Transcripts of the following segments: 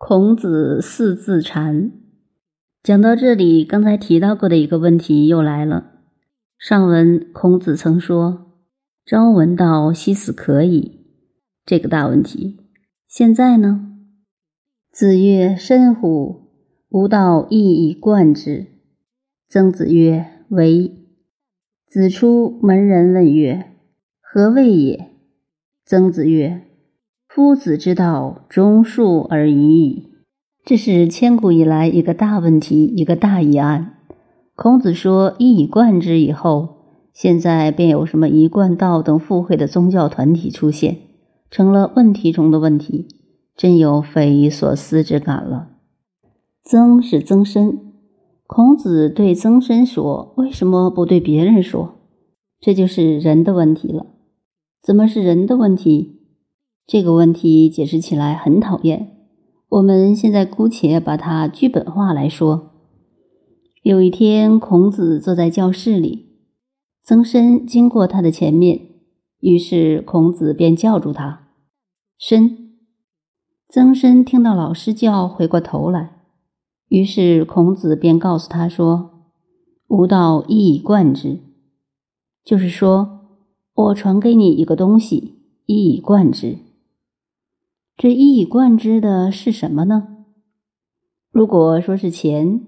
孔子四字禅，讲到这里，刚才提到过的一个问题又来了。上文孔子曾说：“朝闻道，夕死可矣。”这个大问题。现在呢？子曰：“深乎！吾道一以贯之。”曾子曰：“为。”子出门，人问曰：“何谓也？”曾子曰：夫子之道，忠恕而已矣。这是千古以来一个大问题，一个大疑案。孔子说一以贯之以后，现在便有什么一贯道等附会的宗教团体出现，成了问题中的问题，真有匪夷所思之感了。曾是曾参，孔子对曾参说：“为什么不对别人说？”这就是人的问题了。怎么是人的问题？这个问题解释起来很讨厌。我们现在姑且把它剧本化来说。有一天，孔子坐在教室里，曾参经过他的前面，于是孔子便叫住他：“参。”曾参听到老师叫，回过头来，于是孔子便告诉他说：“吾道一以贯之。”就是说，我传给你一个东西，一以贯之。这一以贯之的是什么呢？如果说是钱，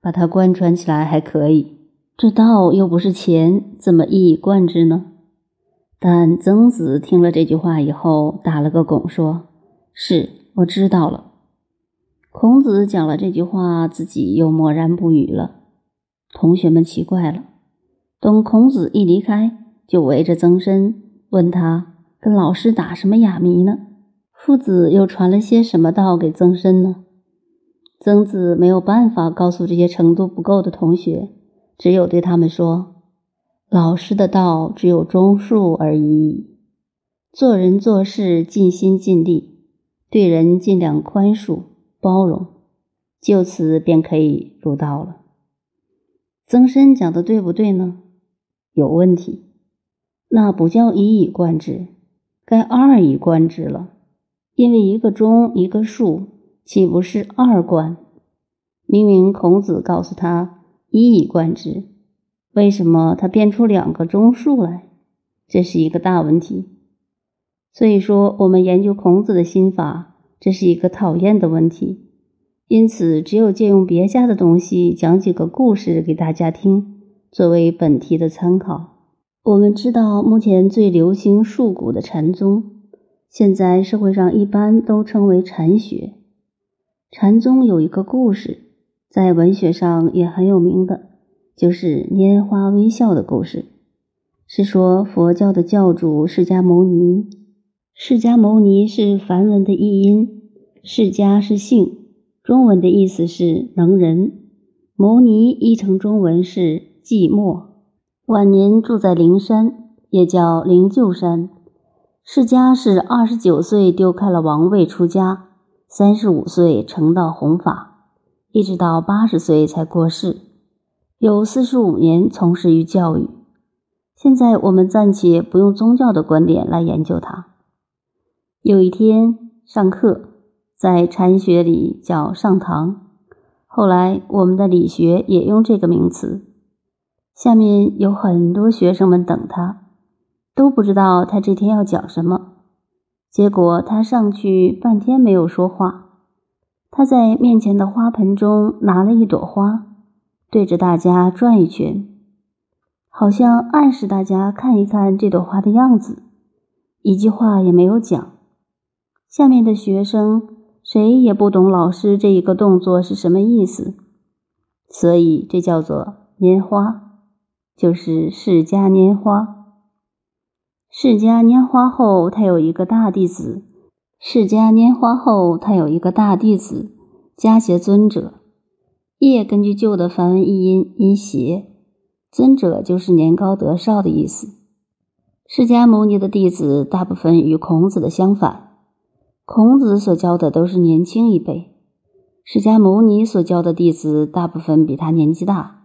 把它贯穿起来还可以。这道又不是钱，怎么一以贯之呢？但曾子听了这句话以后，打了个拱，说：“是我知道了。”孔子讲了这句话，自己又默然不语了。同学们奇怪了，等孔子一离开，就围着曾参问他：“跟老师打什么哑谜呢？”父子又传了些什么道给曾参呢？曾子没有办法告诉这些程度不够的同学，只有对他们说：“老师的道只有忠恕而已，做人做事尽心尽力，对人尽量宽恕包容，就此便可以入道了。”曾参讲的对不对呢？有问题，那不叫一以贯之，该二以贯之了。因为一个忠，一个数，岂不是二观？明明孔子告诉他一以贯之，为什么他变出两个忠恕来？这是一个大问题。所以说，我们研究孔子的心法，这是一个讨厌的问题。因此，只有借用别家的东西，讲几个故事给大家听，作为本题的参考。我们知道，目前最流行术古的禅宗。现在社会上一般都称为禅学。禅宗有一个故事，在文学上也很有名的，就是拈花微笑的故事。是说佛教的教主释迦牟尼，释迦牟尼是梵文的译音，释迦是姓，中文的意思是能人，牟尼译成中文是寂寞。晚年住在灵山，也叫灵鹫山。释迦是二十九岁丢开了王位出家，三十五岁成道弘法，一直到八十岁才过世，有四十五年从事于教育。现在我们暂且不用宗教的观点来研究他。有一天上课，在禅学里叫上堂，后来我们的理学也用这个名词。下面有很多学生们等他。都不知道他这天要讲什么，结果他上去半天没有说话。他在面前的花盆中拿了一朵花，对着大家转一圈，好像暗示大家看一看这朵花的样子，一句话也没有讲。下面的学生谁也不懂老师这一个动作是什么意思，所以这叫做拈花，就是释迦拈花。释迦拈花后，他有一个大弟子。释迦拈花后，他有一个大弟子迦邪尊者。业根据旧的梵文译音，音邪，尊者就是年高德少的意思。释迦牟尼的弟子大部分与孔子的相反，孔子所教的都是年轻一辈，释迦牟尼所教的弟子大部分比他年纪大。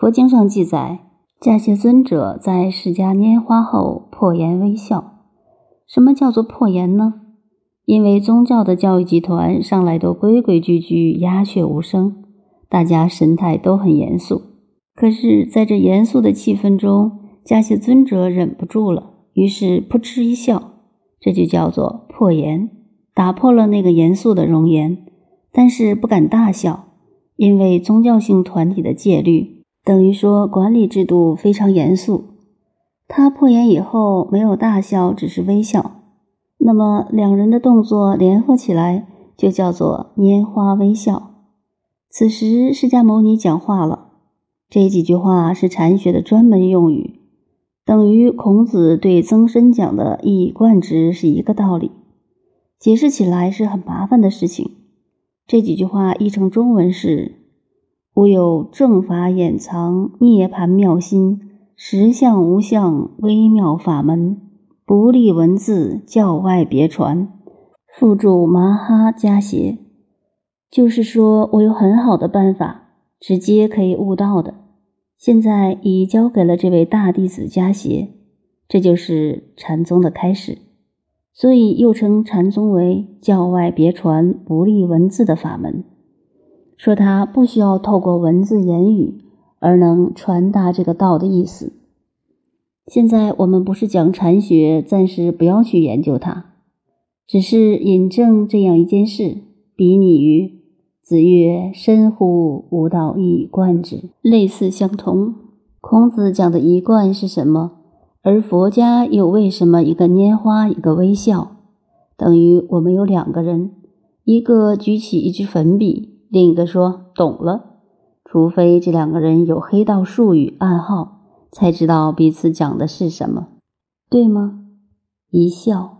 佛经上记载。迦谢尊者在释迦拈花后破颜微笑。什么叫做破颜呢？因为宗教的教育集团上来都规规矩矩、鸦雀无声，大家神态都很严肃。可是，在这严肃的气氛中，迦谢尊者忍不住了，于是扑哧一笑，这就叫做破颜，打破了那个严肃的容颜。但是不敢大笑，因为宗教性团体的戒律等于说管理制度非常严肃。他破颜以后没有大笑，只是微笑。那么两人的动作联合起来，就叫做拈花微笑。此时释迦牟尼讲话了，这几句话是禅学的专门用语，等于孔子对曾参讲的一以贯之是一个道理。解释起来是很麻烦的事情。这几句话译成中文是：“吾有正法掩藏，涅盘妙心，实相无相，微妙法门。”不立文字，教外别传，附注麻哈加邪，就是说我有很好的办法，直接可以悟道的。现在已交给了这位大弟子加邪，这就是禅宗的开始。所以又称禅宗为教外别传、不立文字的法门，说他不需要透过文字言语而能传达这个道的意思。现在我们不是讲禅学，暂时不要去研究它，只是引证这样一件事，比拟于子曰：“深乎吾道一以贯之。”类似相同。孔子讲的一贯是什么？而佛家又为什么一个拈花，一个微笑？等于我们有两个人，一个举起一支粉笔，另一个说懂了。除非这两个人有黑道术语暗号。才知道彼此讲的是什么，对吗？一笑。